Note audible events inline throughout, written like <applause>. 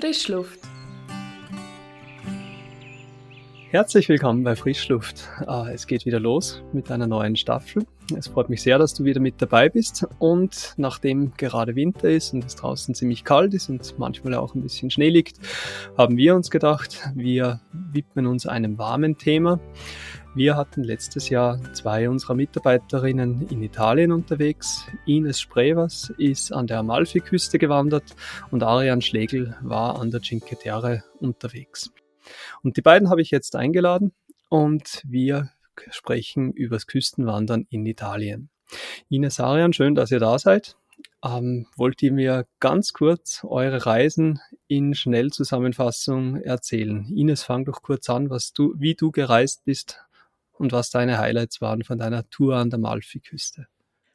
Frischluft. Herzlich willkommen bei Frischluft. Ah, es geht wieder los mit einer neuen Staffel. Es freut mich sehr, dass du wieder mit dabei bist. Und nachdem gerade Winter ist und es draußen ziemlich kalt ist und manchmal auch ein bisschen Schnee liegt, haben wir uns gedacht, wir widmen uns einem warmen Thema. Wir hatten letztes Jahr zwei unserer Mitarbeiterinnen in Italien unterwegs. Ines Sprevers ist an der Amalfi-Küste gewandert und Ariane Schlegel war an der Cinque Terre unterwegs. Und die beiden habe ich jetzt eingeladen und wir sprechen übers Küstenwandern in Italien. Ines Ariane, schön, dass ihr da seid. Ähm, wollt ihr mir ganz kurz eure Reisen in Schnellzusammenfassung erzählen? Ines, fang doch kurz an, was du, wie du gereist bist und was deine Highlights waren von deiner Tour an der Malfi-Küste.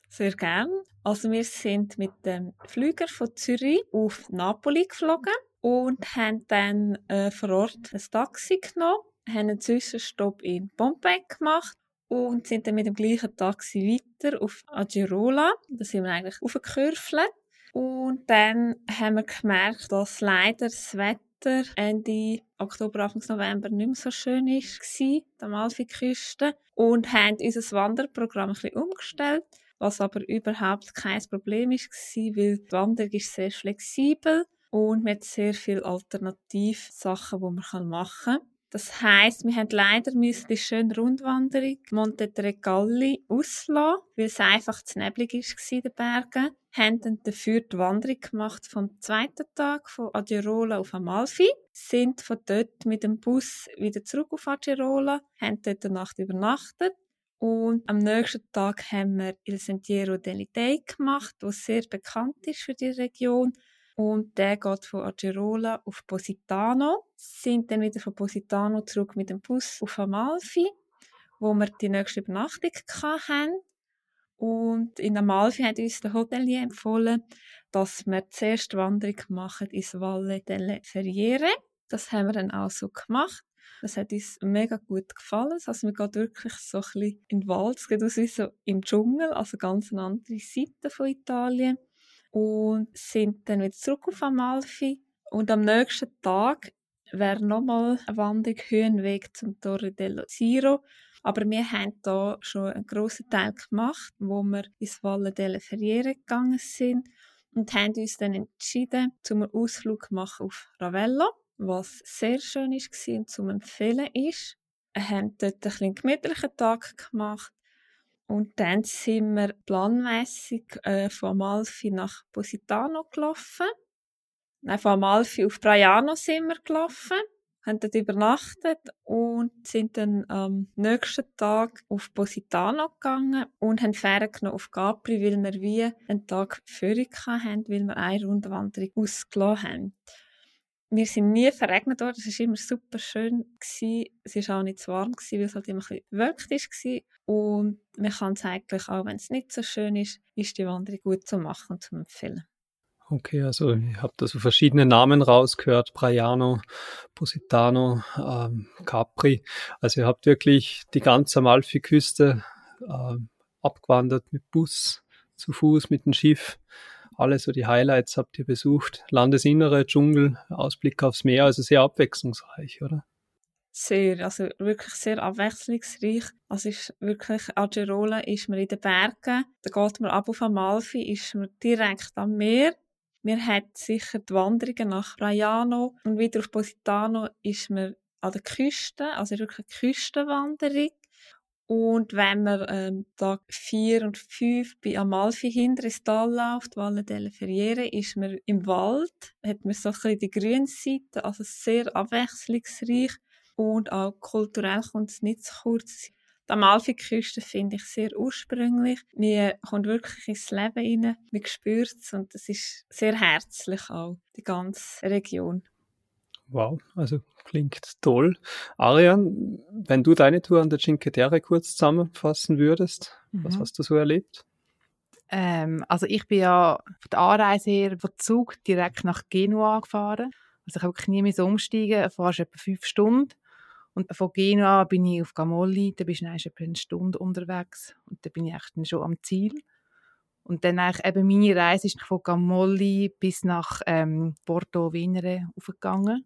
Sehr gern. Also wir sind mit dem Flüger von Zürich auf Napoli geflogen und haben dann äh, vor Ort ein Taxi genommen, haben einen Zwischenstopp in Pompei gemacht und sind dann mit dem gleichen Taxi weiter auf Agirola. Da sind wir eigentlich aufgekürfelt. Und dann haben wir gemerkt, dass leider das Wetter Wetter Ende Oktober, Anfang November nicht mehr so schön war, der Amalfi-Küste. Und haben unser Wanderprogramm ein bisschen umgestellt, was aber überhaupt kein Problem war, weil die Wanderung ist sehr flexibel und mit sehr vielen Alternativsachen, die man machen kann. Das heisst, wir haben leider müssen die schöne Rundwanderung Monte Tregalli auslassen, weil es einfach zu neblig war in den Bergen. Haben dann dafür die Wanderung gemacht vom zweiten Tag von Agerola auf Amalfi, sind von dort mit dem Bus wieder zurück auf Agerola, haben dort eine Nacht übernachtet und am nächsten Tag haben wir Il Sentiero dell'Idei gemacht, was sehr bekannt ist für die Region und der geht von Agerola auf Positano, sind dann wieder von Positano zurück mit dem Bus auf Amalfi, wo wir die nächste Übernachtung hatten. Und in Amalfi hat uns der Hotelier empfohlen, dass wir zuerst die Wanderung machen ins Valle delle Ferriere. Das haben wir dann auch so gemacht. Das hat uns mega gut gefallen. Also wir gehen wirklich so ein bisschen in den Wald. Es geht aus wie so im Dschungel, also ganz eine andere Seite von Italien und sind dann wieder zurück auf Amalfi. Und am nächsten Tag wäre nochmal ein Wanderung Höhenweg zum Torre dello Siro. Aber wir haben da schon einen grossen Teil gemacht, wo wir ins Valle delle Ferriere gegangen sind und haben uns dann entschieden, zum einen Ausflug machen auf Ravello, was sehr schön war und zum empfehlen ist. Wir haben dort einen gemütlichen Tag gemacht und dann sind wir planmäßig äh, von Amalfi nach Positano gelaufen. Nein, von Amalfi auf Braiano sind wir gelaufen, haben dort übernachtet und sind dann am nächsten Tag auf Positano gegangen und haben Fähre genommen auf Capri, weil wir wie einen Tag Führung hatten, weil wir eine Rundwanderung ausgelassen haben wir sind nie verregnet worden. Es war immer super schön. Es war auch nicht zu warm, weil es halt immer ein bisschen war. Und man kann es eigentlich, auch wenn es nicht so schön ist, ist die Wanderung gut zu machen und zu empfehlen. Okay, also ihr habt also verschiedene Namen rausgehört, Braiano, Positano, ähm, Capri. Also ihr habt wirklich die ganze Amalfi-Küste äh, abgewandert mit Bus, zu Fuß, mit dem Schiff alle so die Highlights habt ihr besucht. Landesinnere, Dschungel, Ausblick aufs Meer, also sehr abwechslungsreich, oder? Sehr, also wirklich sehr abwechslungsreich. Also ist wirklich, Agerola ist man in den Bergen, da geht man ab auf Amalfi, ist man direkt am Meer. Wir haben sicher die Wanderungen nach Raiano und wieder auf Positano ist man an der Küste, also wirklich eine Küstenwanderung. Und wenn man ähm, Tag 4 und 5 bei Amalfi hinter ins Tal läuft, Valle delle Ferriere, ist man im Wald, hat man so ein bisschen die grüne Seite, also sehr abwechslungsreich und auch kulturell kommt es nicht zu kurz. Die Amalfi-Küste finde ich sehr ursprünglich. Man kommt wirklich ins Leben rein, man spürt es und es ist sehr herzlich auch, die ganze Region. Wow, also klingt toll. Arian, wenn du deine Tour an der Cinque Terre kurz zusammenfassen würdest, mhm. was hast du so erlebt? Ähm, also ich bin ja von der Anreise her von Zug direkt nach Genua gefahren. Also ich habe wirklich nie mehr so umsteigen, du fährst etwa fünf Stunden. Und von Genua bin ich auf Gamolli, da bist du etwa eine Stunde unterwegs und da bin ich echt schon am Ziel. Und dann eigentlich eben meine Reise ist von Gamolli bis nach ähm, Porto Venere aufgegangen.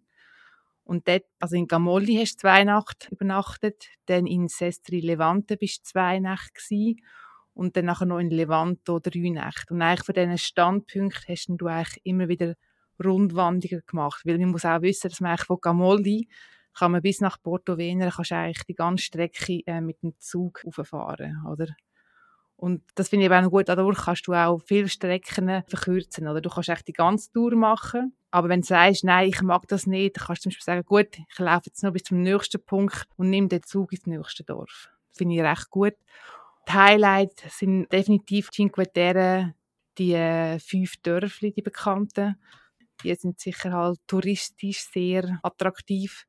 Und dort, also in Gamolli hast du zwei Nächte übernachtet, dann in Sestri Levante bist du zwei Nächte gewesen, und dann nachher noch in Levanto drei Nächte. Und eigentlich von diesen Standpunkten hast du eigentlich immer wieder Rundwanderungen gemacht, weil man muss auch wissen, dass man eigentlich von Gamolli kann man bis nach Porto Venere kannst eigentlich die ganze Strecke äh, mit dem Zug rauffahren, oder? Und das finde ich auch gut, dadurch kannst du auch viele Strecken verkürzen, oder? Du kannst echt die ganze Tour machen, aber wenn du sagst, nein, ich mag das nicht, dann kannst du zum Beispiel sagen, gut, ich laufe jetzt noch bis zum nächsten Punkt und nehme den Zug ins nächste Dorf. Finde ich recht gut. Die Highlights sind definitiv Cinque Terre, die äh, fünf Dörfli, die bekannten. Die sind sicher halt touristisch sehr attraktiv.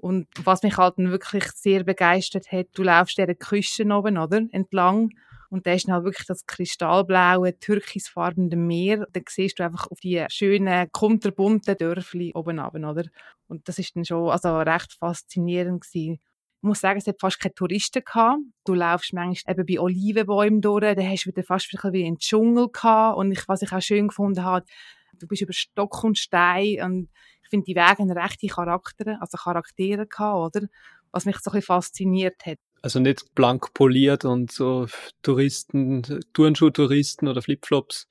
Und was mich halt wirklich sehr begeistert hat, du laufst der Küste oben, oder? Entlang. Und da ist dann halt wirklich das kristallblaue, türkisfarbene Meer. Da siehst du einfach auf die schönen, kunterbunten Dörfli oben runter, oder? Und das ist dann schon, also recht faszinierend gewesen. Ich muss sagen, es hat fast keine Touristen gehabt. Du laufst manchmal eben bei Olivenbäumen durch, da hast du wieder fast wieder wie einen Dschungel gehabt. Und ich, was ich auch schön gefunden habe, du bist über Stock und Stein und finde, die Wege haben rechte Charaktere, also Charaktere gehabt, oder? Was mich so ein bisschen fasziniert hat. Also nicht blank poliert und so Touristen, Turnschuh-Touristen oder Flipflops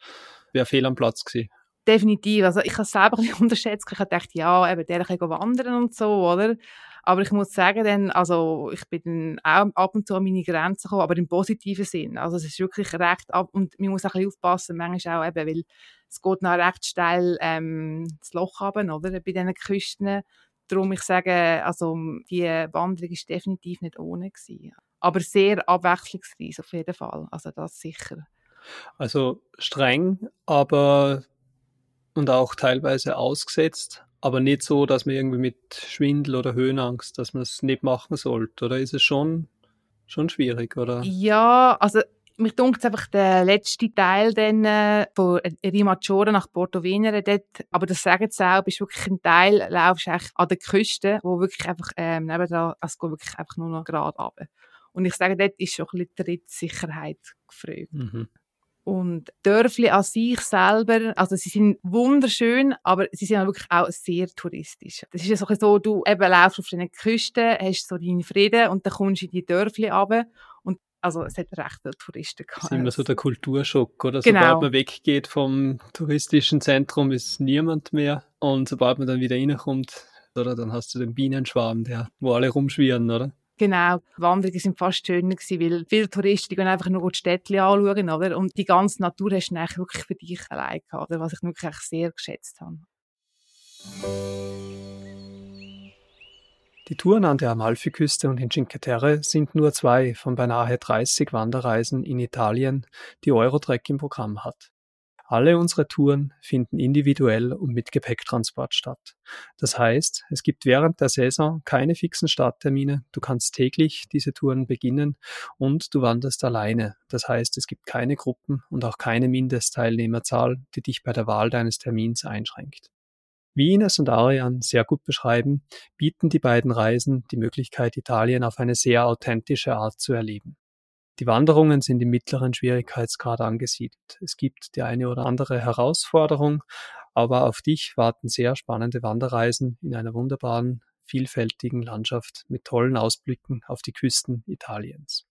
wäre fehl am Platz gewesen. Definitiv. Also ich habe es selber <laughs> ein bisschen unterschätzt. Ich habe gedacht, ja, eben, der kann wandern und so, oder? Aber ich muss sagen, dann, also ich bin dann auch ab und zu an meine Grenzen gekommen, aber im positiven Sinn. Also es ist wirklich recht ab und man muss auch ein bisschen aufpassen, manchmal auch eben, weil es geht noch recht steil ähm, das Loch runter, oder, bei diesen Küsten. Darum, ich sage, also die Wanderung ist definitiv nicht ohne gewesen. Aber sehr abwechslungsreich auf jeden Fall. Also das sicher. Also streng, aber und auch teilweise ausgesetzt, aber nicht so, dass man irgendwie mit Schwindel oder Höhenangst, dass man es nicht machen sollte. Oder ist es schon, schon schwierig, oder? Ja, also mich dunkt einfach der letzte Teil dann, äh, von Rimaggiore nach Porto Venere dort, aber das sagen sie auch, bist wirklich ein Teil, laufst echt an der Küste, wo wirklich einfach ähm, also es geht wirklich einfach nur noch gerade runter. Und ich sage, dort ist schon ein bisschen Trittsicherheit gefragt. Mhm. Und Dörfli an sich selber, also sie sind wunderschön, aber sie sind wirklich auch sehr touristisch. Das ist ja so, du eben laufst auf den Küsten, hast so deinen Frieden und dann kommst du in die Dörfli runter und also es hat recht viele Touristen gehabt. Das ist immer so der Kulturschock, oder? Genau. Sobald man weggeht vom touristischen Zentrum, ist niemand mehr. Und sobald man dann wieder reinkommt, oder, dann hast du den Bienenschwarm, der, wo alle rumschwirren, oder? Genau, Wanderungen sind fast schöner gewesen, weil viele Touristen gehen einfach nur die Städte anschauen, oder? Und die ganze Natur hast du eigentlich wirklich für dich allein gehabt, oder? Was ich wirklich sehr geschätzt habe. Die Touren an der Amalfiküste und in Cinque Terre sind nur zwei von beinahe 30 Wanderreisen in Italien, die Eurotrek im Programm hat. Alle unsere Touren finden individuell und mit Gepäcktransport statt. Das heißt, es gibt während der Saison keine fixen Starttermine, du kannst täglich diese Touren beginnen und du wanderst alleine. Das heißt, es gibt keine Gruppen und auch keine Mindestteilnehmerzahl, die dich bei der Wahl deines Termins einschränkt. Wie Ines und Arian sehr gut beschreiben, bieten die beiden Reisen die Möglichkeit, Italien auf eine sehr authentische Art zu erleben. Die Wanderungen sind im mittleren Schwierigkeitsgrad angesiedelt. Es gibt die eine oder andere Herausforderung, aber auf dich warten sehr spannende Wanderreisen in einer wunderbaren, vielfältigen Landschaft mit tollen Ausblicken auf die Küsten Italiens.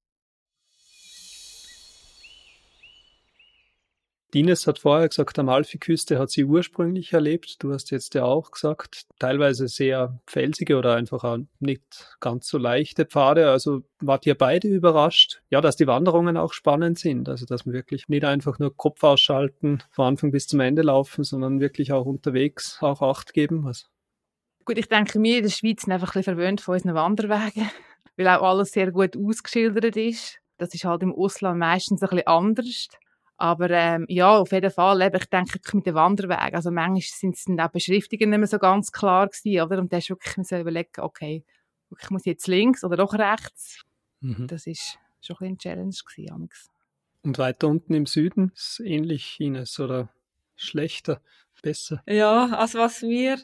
Dines hat vorher gesagt, Amalfiküste hat sie ursprünglich erlebt. Du hast jetzt ja auch gesagt, teilweise sehr felsige oder einfach auch nicht ganz so leichte Pfade. Also wart ihr beide überrascht? Ja, dass die Wanderungen auch spannend sind. Also dass wir wirklich nicht einfach nur Kopf ausschalten, von Anfang bis zum Ende laufen, sondern wirklich auch unterwegs auch Acht geben. Also. Gut, ich denke, wir in der Schweiz sind einfach ein bisschen verwöhnt von unseren Wanderwegen, <laughs> weil auch alles sehr gut ausgeschildert ist. Das ist halt im Ausland meistens ein bisschen anders. Aber ähm, ja, auf jeden Fall, eben, ich denke mit den Wanderwegen, also manchmal sind es dann auch Beschriftungen nicht mehr so ganz klar gewesen, oder? Und da ist wirklich so überlegen, okay, ich muss jetzt links oder doch rechts. Mhm. Das ist schon ein, ein Challenge gewesen, amigs. Und weiter unten im Süden ist es ähnlich, Ines, oder schlechter, besser? Ja, also was wir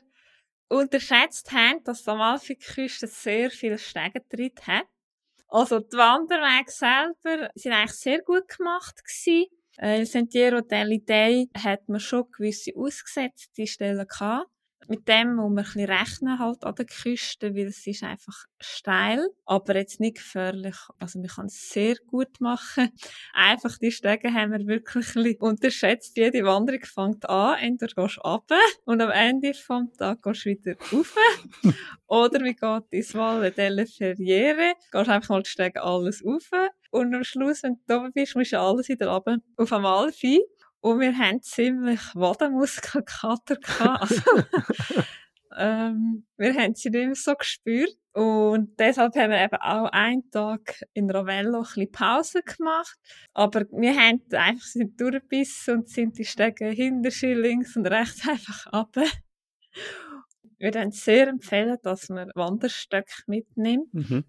unterschätzt haben, dass die Amalfiküste sehr viel Stegentritt hat. Also die Wanderwege selber sind eigentlich sehr gut gemacht gewesen. Äh, Sentiero dell'Idee hat man schon gewisse ausgesetzte Stellen gehabt. Mit dem muss man ein bisschen rechnen halt an der Küste, weil es ist einfach steil, aber jetzt nicht gefährlich. Also man kann es sehr gut machen. <laughs> Einfach die Stege haben wir wirklich ein bisschen unterschätzt. Jede Wanderung fängt an, entweder gehst du runter und am Ende vom Tag gehst du wieder rauf. <laughs> Oder wie geht ins Valle delle Ferriere, gehst einfach mal die Stege alles rauf. Und am Schluss, wenn du oben bist, musst du alles wieder runter auf Amalfi. Und wir haben ziemlich Wadenmuskelkater gehabt. Also, <laughs> ähm, wir haben sie nicht mehr so gespürt. Und deshalb haben wir eben auch einen Tag in Ravello ein bisschen Pause gemacht. Aber wir haben einfach sind durchgebissen und sind die Stege hinter links und rechts einfach ab. Wir würden sehr empfehlen, dass man Wanderstöcke mitnimmt. Mhm.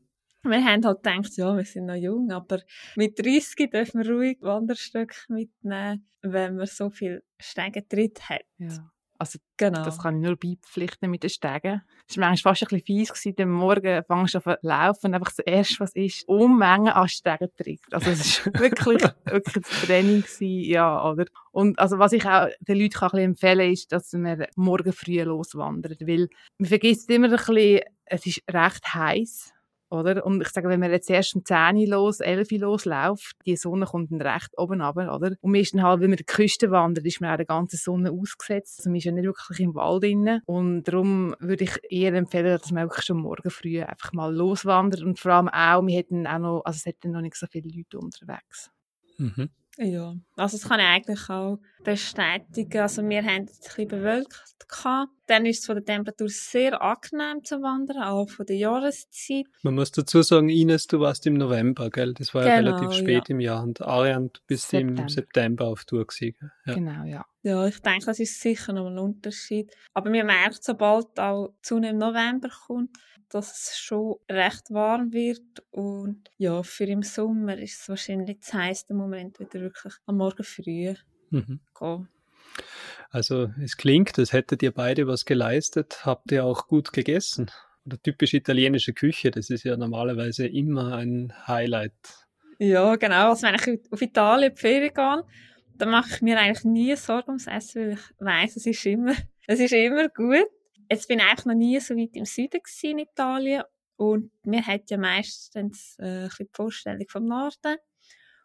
Wir haben halt gedacht, ja, wir sind noch jung, aber mit 30 dürfen wir ruhig Wanderstöcke mitnehmen, wenn man so viel Stegentritt hat. Ja. Also Genau. das kann ich nur beipflichten mit den Stegen. Es war manchmal fast ein bisschen fies gewesen, am Morgen fängst du an zu laufen und einfach das erste, was ist, Unmengen an Stegentritt. Also es ist <laughs> wirklich, wirklich das Training gewesen, ja, oder? Und also was ich auch den Leuten kann empfehlen ist, dass man morgen früh loswandert, weil man vergisst immer ein bisschen, es ist recht heiß oder? Und ich sage, wenn man jetzt erst um 10 Uhr los, 11 Uhr losläuft, die Sonne kommt dann recht oben runter, oder? Und man ist dann halt, wenn man die Küste wandert, ist man auch der ganzen Sonne ausgesetzt. Also man ist ja nicht wirklich im Wald drin. Und darum würde ich eher empfehlen, dass man wirklich schon morgen früh einfach mal loswandert. Und vor allem auch, wir hätten auch noch, also es hätten noch nicht so viele Leute unterwegs. Mhm. Ja, also das kann ich eigentlich auch bestätigen. Also wir haben es ein bisschen bewölkt gehabt. Dann ist es von der Temperatur sehr angenehm zu wandern, auch von der Jahreszeit. Man muss dazu sagen, Ines, du warst im November, gell? Das war ja Genau, relativ spät ja. im Jahr. Und Ariane, du bist im September. September auf Tour gewesen. Ja. Genau, ja. Ja, ich denke, das ist sicher noch ein Unterschied. Aber man merkt, sobald auch die Sonne im November kommt, dass es schon recht warm wird. Und ja, für im Sommer ist es wahrscheinlich das heiße Moment wieder wirklich am Morgen früh Mhm. gehen. Also es klingt, als hättet ihr beide was geleistet. Habt ihr auch gut gegessen? Oder typisch italienische Küche, das ist ja normalerweise immer ein Highlight. Ja, genau. Also wenn ich auf Italien die Ferien gehe, dann mache ich mir eigentlich nie Sorgen ums Essen, weil ich weiss, es ist immer, <laughs> es ist immer gut. Jetzt bin ich eigentlich noch nie so weit im Süden in Italien und mir hat ja meistens äh, ein bisschen die Vorstellung vom Norden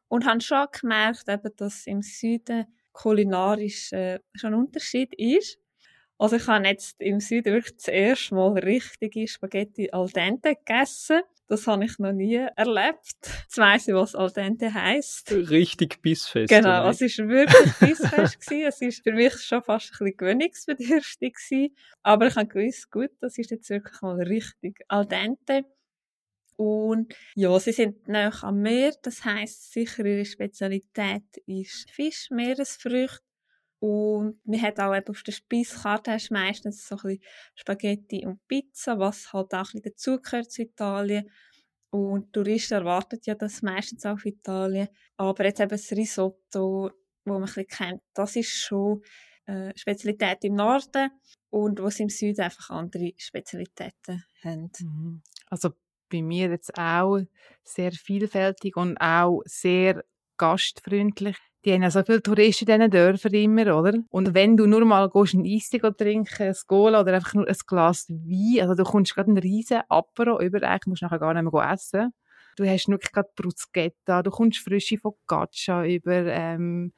und habe schon gemerkt, eben, dass im Süden kulinarisch äh, schon ein Unterschied ist. Also ich habe jetzt im Süden wirklich das erste Mal richtige Spaghetti al dente gegessen. Das habe ich noch nie erlebt. Jetzt weiss ich, was al dente heisst. Richtig bissfest. Genau, es ist wirklich bissfest <laughs> gewesen. Es ist für mich schon fast ein bisschen gewöhnungsbedürftig gewesen. Aber ich habe gewusst, gut, das ist jetzt wirklich mal richtig al dente. Und ja, sie sind nah am Meer, das heisst sicher ihre Spezialität ist Fisch, Meeresfrüchte. Und man hat auch eben auf der Speiskarte hast meistens so ein bisschen Spaghetti und Pizza, was halt auch ein bisschen dazugehört zu Italien. Und Touristen erwarten ja das meistens auch auf Italien. Aber jetzt eben das Risotto, wo man ein bisschen kennt, das ist schon äh, Spezialität im Norden und wo sie im Süden einfach andere Spezialitäten haben. Mhm. Also bei mir jetzt auch sehr vielfältig und auch sehr gastfreundlich. Die haben ja so viele Touristen in diesen Dörfern immer, oder? Und wenn du nur mal gehst, ein Eis trinken, ein Cola oder einfach nur ein Glas Wein, also du kommst gerade einen riesen Apero über, eigentlich musst du nachher gar nicht mehr essen. Du hast wirklich gerade Bruschetta, du kommst frische Focaccia über, ähm,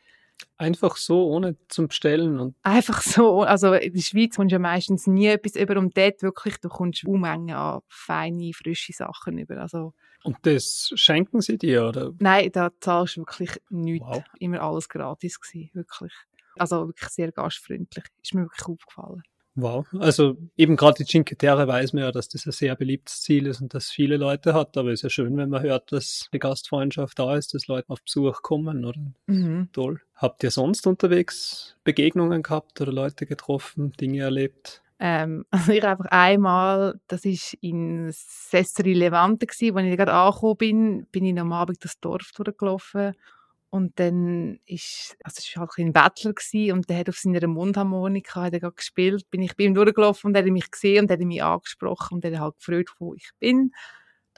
Einfach so, ohne zum Bestellen. Und einfach so, also in der Schweiz kommst du ja meistens nie etwas über und dort wirklich, du kommst Unmengen an feine, frische Sachen über, also Und das schenken sie dir, oder? Nein, da zahlst du wirklich nichts. Wow. Immer alles gratis gewesen, wirklich. Also wirklich sehr gastfreundlich. Ist mir wirklich aufgefallen. Wow. Also eben gerade die Cinque Terre weiß man ja, dass das ein sehr beliebtes Ziel ist und dass viele Leute hat. Aber es ist ja schön, wenn man hört, dass die Gastfreundschaft da ist, dass Leute auf Besuch kommen, oder? Mhm. Toll. Habt ihr sonst unterwegs Begegnungen gehabt oder Leute getroffen, Dinge erlebt? Ähm, <laughs> also ich einfach einmal, das ist in Sestri Levante gsi, als ich gerade angekommen bin, bin ich am Abend das Dorf durchgelaufen und dann ist, also es war halt ein Bettler gsi und der hat auf seiner Mundharmonika hat er gespielt, bin ich bei ihm durchgelaufen und er hat mich gesehen und er hat mich angesprochen und er hat halt gefragt, wo ich bin.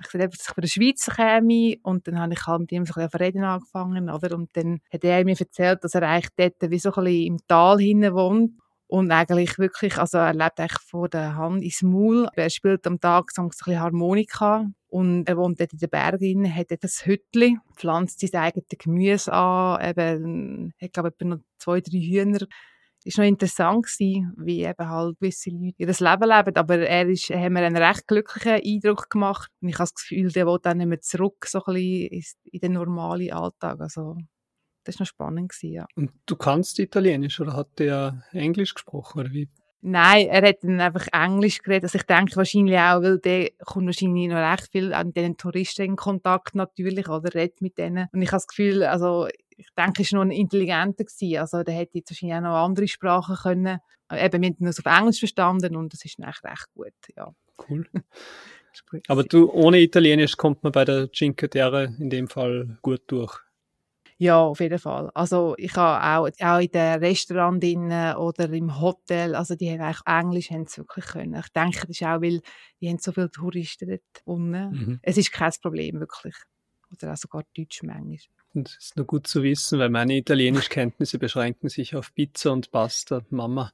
Ich gesagt, dass ich von der Schweiz käme und dann habe ich halt mit ihm so ein bisschen reden angefangen, oder? Und dann hat er mir erzählt, dass er eigentlich dort wie so ein bisschen im Tal hinten wohnt und eigentlich wirklich, also er lebt eigentlich von der Hand ins Maul. Er spielt am Tag so ein bisschen Harmonika und er wohnt dort in den Bergen, hat dort ein Hütchen, pflanzt sein eigenes Gemüse an, eben, hat glaube ich noch zwei, drei Hühner ist noch interessant gewesen, wie eben halt gewisse Leute ihr Leben leben, aber er ist, hat mir einen recht glücklichen Eindruck gemacht und ich habe das Gefühl, der will dann nicht mehr zurück so ein bisschen in den normalen Alltag, also das war noch spannend gewesen, ja. Und du kannst Italienisch oder hat der Englisch gesprochen oder wie? Nein, er hat dann einfach Englisch geredet. Also ich denke wahrscheinlich auch, weil der kommt wahrscheinlich noch recht viel an den Touristen in Kontakt natürlich, oder redet mit denen. Und ich habe das Gefühl, also ich denke, er war noch ein intelligenter gewesen. Also der hätte jetzt wahrscheinlich auch noch andere Sprachen können. Eben, wir haben nur auf Englisch verstanden und das ist eigentlich recht gut, ja. Cool. <laughs> Aber du, ohne Italienisch kommt man bei der Cinque Terre in dem Fall gut durch. Ja, auf jeden Fall. Also ich habe auch, auch in den Restaurants oder im Hotel, also die haben eigentlich Englisch haben sie wirklich können. Ich denke, das ist auch, weil die haben so viele Touristen dort unten. Mhm. Es ist kein Problem, wirklich. Oder auch sogar Deutsch manchmal. Und das ist nur gut zu wissen, weil meine Italienischkenntnisse beschränken sich auf Pizza und Pasta. Mama,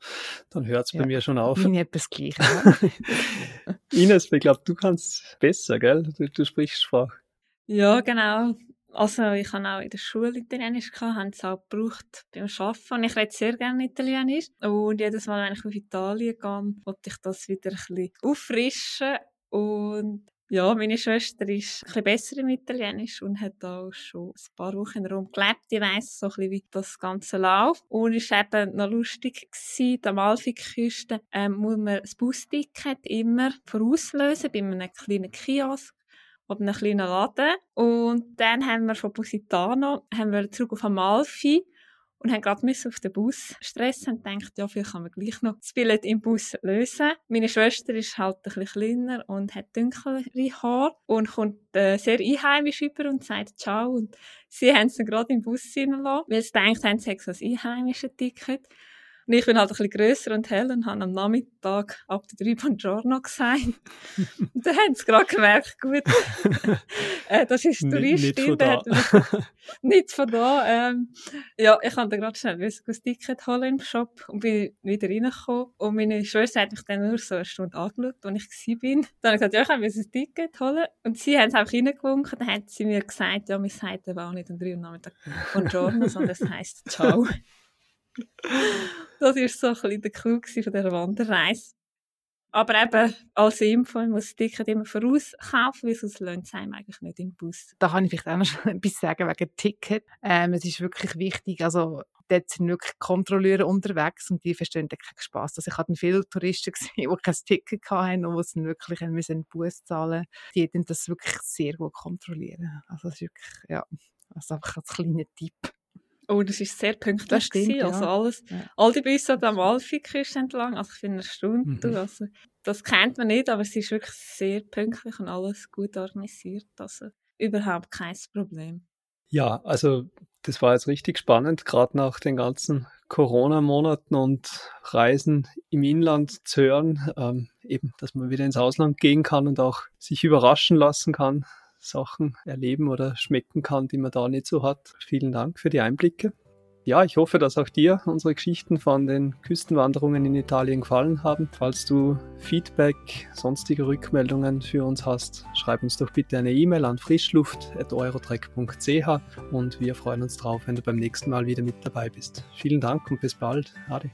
dann hört es ja, bei mir schon auf. Ich etwas Gleiches. <laughs> Ines, ich glaube, du kannst besser, gell? Du, du sprichst Sprache. Ja, genau. Also ich habe auch in der Schule Italienisch gehabt, haben es auch gebraucht beim Arbeiten und ich rede sehr gerne Italienisch und jedes Mal, wenn ich auf Italien gehe, wollte ich das wieder ein bisschen auffrischen und ja, meine Schwester ist ein bisschen besser im Italienisch und hat auch schon ein paar Wochen Rom gelebt. Ich weiss so ein bisschen, wie das Ganze läuft. Und es war eben noch lustig gewesen, der Amalfiküste ähm, muss man das Busticket immer vorauslösen bei einem kleinen Kiosk oder einem kleinen Laden. Und dann haben wir von Positano haben wir zurück auf Amalfi und haben gerade auf den Bus stressen und gedacht, ja, vielleicht kann man gleich noch das Billett im Bus lösen. Meine Schwester ist halt ein bisschen kleiner und hat dunklere Haare und kommt äh, sehr einheimisch über und sagt Ciao und sie haben sie gerade im Bus hineingelassen, weil sie denkt sie hätten so ein einheimisches Ticket. Und ich bin halt ein bisschen grösser und hell und habe am Nachmittag ab der drei Buongiorno gesagt. <laughs> und dann haben sie gerade gemerkt, gut, <laughs> äh, das ist Touristin, der hat nichts <laughs> von da. Ähm, ja, ich habe dann gerade schnell ein Ticket holen im Shop und bin wieder reingekommen. Und meine Schwester hat mich dann nur so eine Stunde angeschaut, als ich war. Dann habe ich gesagt, ja, ich habe ein Ticket holen. Und sie haben es einfach reingewunken. Dann hat sie mir gesagt, ja, wir sagen aber auch nicht um drei Uhr Nachmittag Buongiorno, sondern das heisst Ciao. <laughs> das war so ein bisschen der Clou von dieser Wanderreise. Aber eben, als Info, ich muss das Ticket immer vorauskaufen, weil sonst lohnt es einem eigentlich nicht im Bus. Da kann ich vielleicht auch noch <laughs> etwas sagen wegen Ticket. Ähm, es ist wirklich wichtig, also dort sind wirklich Kontrolleure unterwegs und die verstehen keinen Spass. Also ich hatte viele Touristen <laughs> gesehen, die kein Ticket hatten und die wirklich einen Bus zahlen Die hätten das wirklich sehr gut kontrollieren. Also das ist wirklich, ja, also einfach als kleiner Tipp. Oh, das ist sehr pünktlich stimmt, gewesen. Also alles, ja. all die Busse am Amalfiküste entlang, also ich finde eine Stunde, mhm. also das kennt man nicht, aber es ist wirklich sehr pünktlich und alles gut organisiert, also überhaupt kein Problem. Ja, also das war jetzt richtig spannend, gerade nach den ganzen Corona-Monaten und Reisen im Inland zu hören, ähm, eben, dass man wieder ins Ausland gehen kann und auch sich überraschen lassen kann, Sachen erleben oder schmecken kann, die man da nicht so hat. Vielen Dank für die Einblicke. Ja, ich hoffe, dass auch dir unsere Geschichten von den Küstenwanderungen in Italien gefallen haben. Falls du Feedback, sonstige Rückmeldungen für uns hast, schreib uns doch bitte eine E-Mail an frischluft.eurotrek.ch und wir freuen uns drauf, wenn du beim nächsten Mal wieder mit dabei bist. Vielen Dank und bis bald. Ade.